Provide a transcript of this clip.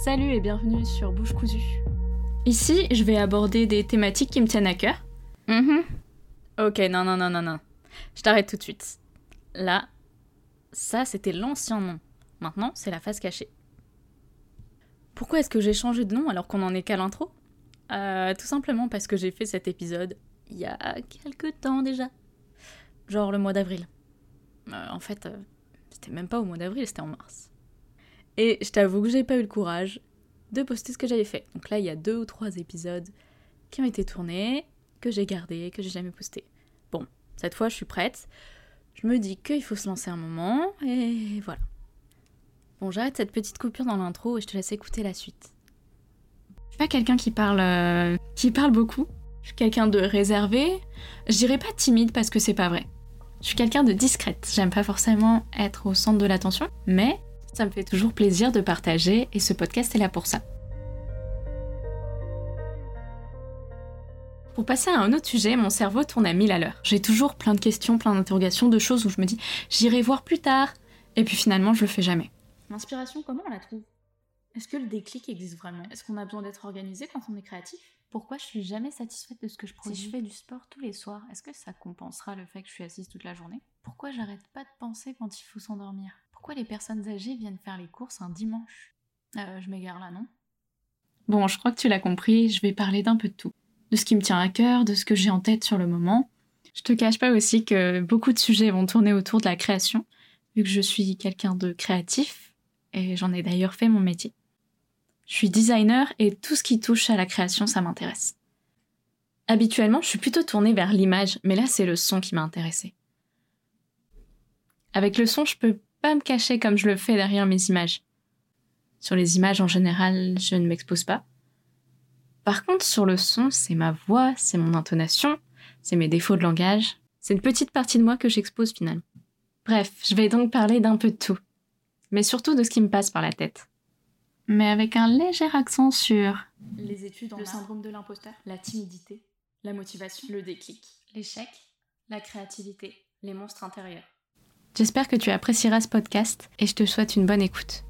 Salut et bienvenue sur Bouche cousue. Ici, je vais aborder des thématiques qui me tiennent à cœur. Mhm. Ok, non, non, non, non, non. Je t'arrête tout de suite. Là, ça c'était l'ancien nom. Maintenant, c'est la face cachée. Pourquoi est-ce que j'ai changé de nom alors qu'on en est qu'à l'intro? Euh, Tout simplement parce que j'ai fait cet épisode il y a quelques temps déjà. Genre le mois d'avril. Euh, en fait, euh, c'était même pas au mois d'avril, c'était en mars. Et je t'avoue que j'ai pas eu le courage de poster ce que j'avais fait. Donc là, il y a deux ou trois épisodes qui ont été tournés, que j'ai gardés, que j'ai jamais postés. Bon, cette fois, je suis prête. Je me dis qu'il faut se lancer un moment, et voilà. Bon, j'arrête cette petite coupure dans l'intro et je te laisse écouter la suite. Je suis pas quelqu'un qui parle, euh, qui parle beaucoup. Je suis quelqu'un de réservé. Je dirais pas timide parce que c'est pas vrai. Je suis quelqu'un de discrète. J'aime pas forcément être au centre de l'attention, mais ça me fait toujours plaisir de partager et ce podcast est là pour ça. Pour passer à un autre sujet, mon cerveau tourne à mille à l'heure. J'ai toujours plein de questions, plein d'interrogations, de choses où je me dis j'irai voir plus tard. Et puis finalement, je le fais jamais. L'inspiration, comment on la trouve? Est-ce que le déclic existe vraiment? Est-ce qu'on a besoin d'être organisé quand on est créatif? Pourquoi je suis jamais satisfaite de ce que je produis? Si je fais du sport tous les soirs, est-ce que ça compensera le fait que je suis assise toute la journée? Pourquoi j'arrête pas de penser quand il faut s'endormir? Pourquoi les personnes âgées viennent faire les courses un dimanche? Euh, Je m'égare là, non? Bon, je crois que tu l'as compris, je vais parler d'un peu de tout. De ce qui me tient à cœur, de ce que j'ai en tête sur le moment. Je te cache pas aussi que beaucoup de sujets vont tourner autour de la création, vu que je suis quelqu'un de créatif, et j'en ai d'ailleurs fait mon métier. Je suis designer et tout ce qui touche à la création, ça m'intéresse. Habituellement, je suis plutôt tournée vers l'image, mais là, c'est le son qui m'a intéressée. Avec le son, je peux pas me cacher comme je le fais derrière mes images. Sur les images en général, je ne m'expose pas. Par contre, sur le son, c'est ma voix, c'est mon intonation, c'est mes défauts de langage. C'est une petite partie de moi que j'expose finalement. Bref, je vais donc parler d'un peu de tout, mais surtout de ce qui me passe par la tête. Mais avec un léger accent sur Les études, le syndrome de l'imposteur, la timidité, la motivation, le déclic, l'échec, la créativité, les monstres intérieurs. J'espère que tu apprécieras ce podcast et je te souhaite une bonne écoute.